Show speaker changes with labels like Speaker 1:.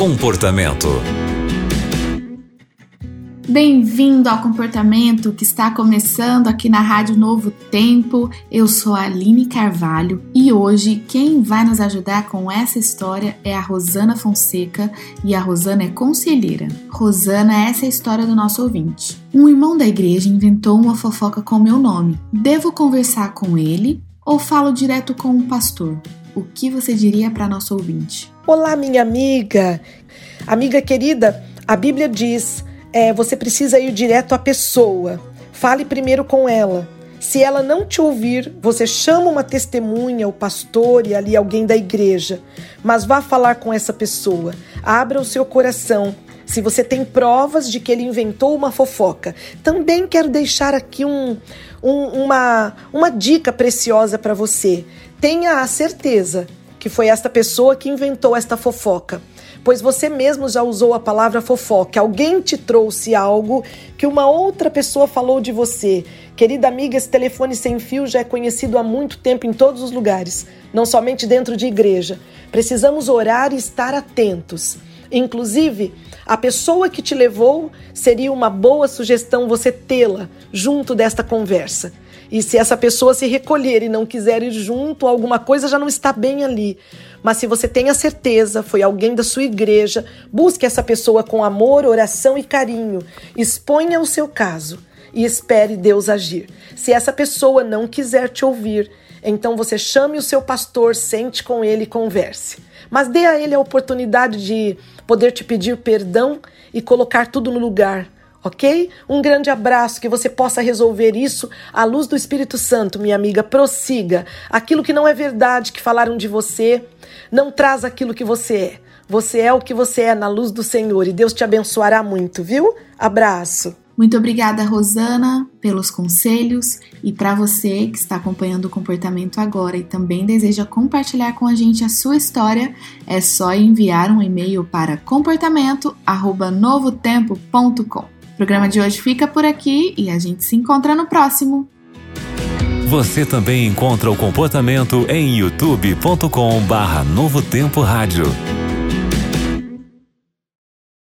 Speaker 1: Comportamento.
Speaker 2: Bem-vindo ao Comportamento que está começando aqui na Rádio Novo Tempo. Eu sou a Aline Carvalho e hoje quem vai nos ajudar com essa história é a Rosana Fonseca e a Rosana é conselheira. Rosana, essa é a história do nosso ouvinte. Um irmão da igreja inventou uma fofoca com meu nome. Devo conversar com ele ou falo direto com o pastor? O que você diria para nosso ouvinte?
Speaker 3: Olá, minha amiga. Amiga querida, a Bíblia diz é, você precisa ir direto à pessoa. Fale primeiro com ela. Se ela não te ouvir, você chama uma testemunha, o pastor e ali alguém da igreja. Mas vá falar com essa pessoa. Abra o seu coração. Se você tem provas de que ele inventou uma fofoca. Também quero deixar aqui um, um, uma, uma dica preciosa para você. Tenha a certeza que foi esta pessoa que inventou esta fofoca pois você mesmo já usou a palavra fofoca. Alguém te trouxe algo que uma outra pessoa falou de você. Querida amiga, esse telefone sem fio já é conhecido há muito tempo em todos os lugares, não somente dentro de igreja. Precisamos orar e estar atentos. Inclusive, a pessoa que te levou seria uma boa sugestão você tê-la junto desta conversa. E se essa pessoa se recolher e não quiser ir junto, alguma coisa já não está bem ali. Mas se você tem a certeza, foi alguém da sua igreja, busque essa pessoa com amor, oração e carinho. Exponha o seu caso e espere Deus agir. Se essa pessoa não quiser te ouvir, então você chame o seu pastor, sente com ele e converse. Mas dê a ele a oportunidade de poder te pedir perdão e colocar tudo no lugar ok? Um grande abraço, que você possa resolver isso à luz do Espírito Santo, minha amiga. Prossiga. Aquilo que não é verdade que falaram de você, não traz aquilo que você é. Você é o que você é na luz do Senhor e Deus te abençoará muito, viu? Abraço.
Speaker 2: Muito obrigada, Rosana, pelos conselhos e para você que está acompanhando o comportamento agora e também deseja compartilhar com a gente a sua história, é só enviar um e-mail para comportamento@novotempo.com. O programa de hoje fica por aqui e a gente se encontra no próximo.
Speaker 1: Você também encontra o comportamento em youtube.com/novotempo rádio.